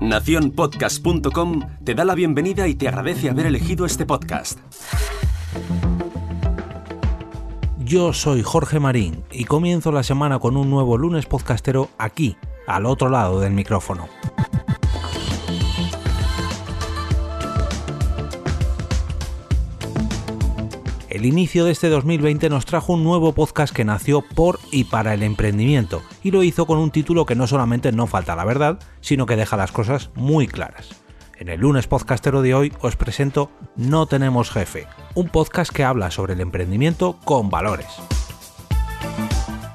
Naciónpodcast.com te da la bienvenida y te agradece haber elegido este podcast. Yo soy Jorge Marín y comienzo la semana con un nuevo lunes podcastero aquí, al otro lado del micrófono. El inicio de este 2020 nos trajo un nuevo podcast que nació por y para el emprendimiento, y lo hizo con un título que no solamente no falta la verdad, sino que deja las cosas muy claras. En el lunes podcastero de hoy os presento No tenemos jefe, un podcast que habla sobre el emprendimiento con valores.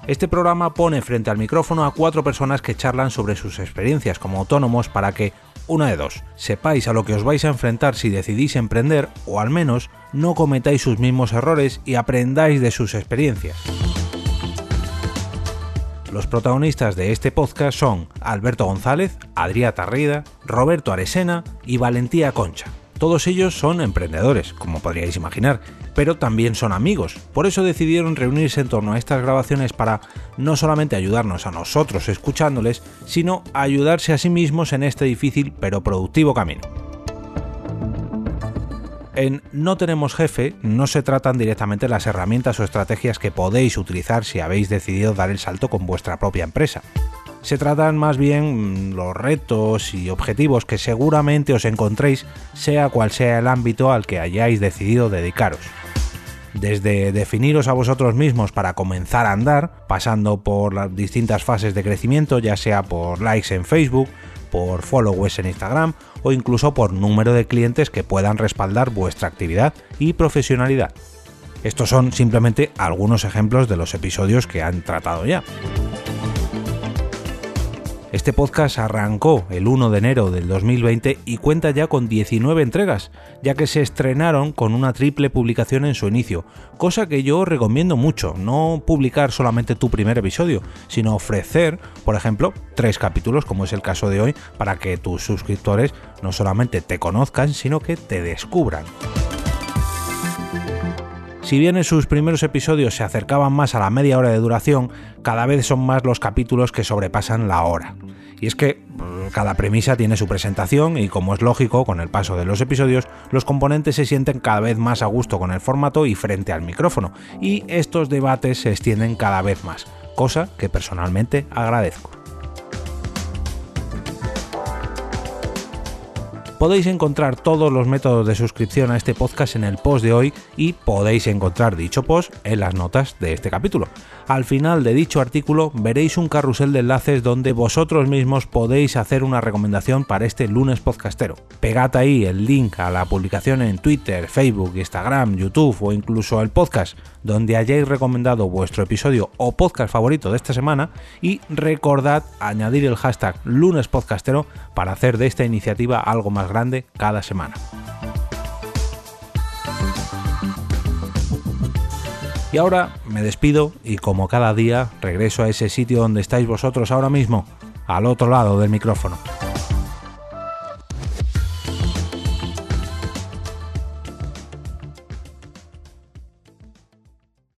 Este programa pone frente al micrófono a cuatro personas que charlan sobre sus experiencias como autónomos para que una de dos, sepáis a lo que os vais a enfrentar si decidís emprender o al menos no cometáis sus mismos errores y aprendáis de sus experiencias. Los protagonistas de este podcast son Alberto González, Adrià Tarrida, Roberto Aresena y Valentía Concha. Todos ellos son emprendedores, como podríais imaginar, pero también son amigos. Por eso decidieron reunirse en torno a estas grabaciones para no solamente ayudarnos a nosotros escuchándoles, sino ayudarse a sí mismos en este difícil pero productivo camino. En No tenemos jefe no se tratan directamente las herramientas o estrategias que podéis utilizar si habéis decidido dar el salto con vuestra propia empresa se tratan más bien mm, los retos y objetivos que seguramente os encontréis sea cual sea el ámbito al que hayáis decidido dedicaros. Desde definiros a vosotros mismos para comenzar a andar, pasando por las distintas fases de crecimiento, ya sea por likes en Facebook, por followers en Instagram o incluso por número de clientes que puedan respaldar vuestra actividad y profesionalidad. Estos son simplemente algunos ejemplos de los episodios que han tratado ya. Este podcast arrancó el 1 de enero del 2020 y cuenta ya con 19 entregas, ya que se estrenaron con una triple publicación en su inicio, cosa que yo recomiendo mucho, no publicar solamente tu primer episodio, sino ofrecer, por ejemplo, tres capítulos, como es el caso de hoy, para que tus suscriptores no solamente te conozcan, sino que te descubran. Si bien en sus primeros episodios se acercaban más a la media hora de duración, cada vez son más los capítulos que sobrepasan la hora. Y es que mm, cada premisa tiene su presentación y como es lógico, con el paso de los episodios, los componentes se sienten cada vez más a gusto con el formato y frente al micrófono, y estos debates se extienden cada vez más, cosa que personalmente agradezco. Podéis encontrar todos los métodos de suscripción a este podcast en el post de hoy y podéis encontrar dicho post en las notas de este capítulo. Al final de dicho artículo veréis un carrusel de enlaces donde vosotros mismos podéis hacer una recomendación para este lunes podcastero. Pegad ahí el link a la publicación en Twitter, Facebook, Instagram, YouTube o incluso el podcast donde hayáis recomendado vuestro episodio o podcast favorito de esta semana y recordad añadir el hashtag lunespodcastero para hacer de esta iniciativa algo más grande cada semana. Y ahora me despido y como cada día regreso a ese sitio donde estáis vosotros ahora mismo, al otro lado del micrófono.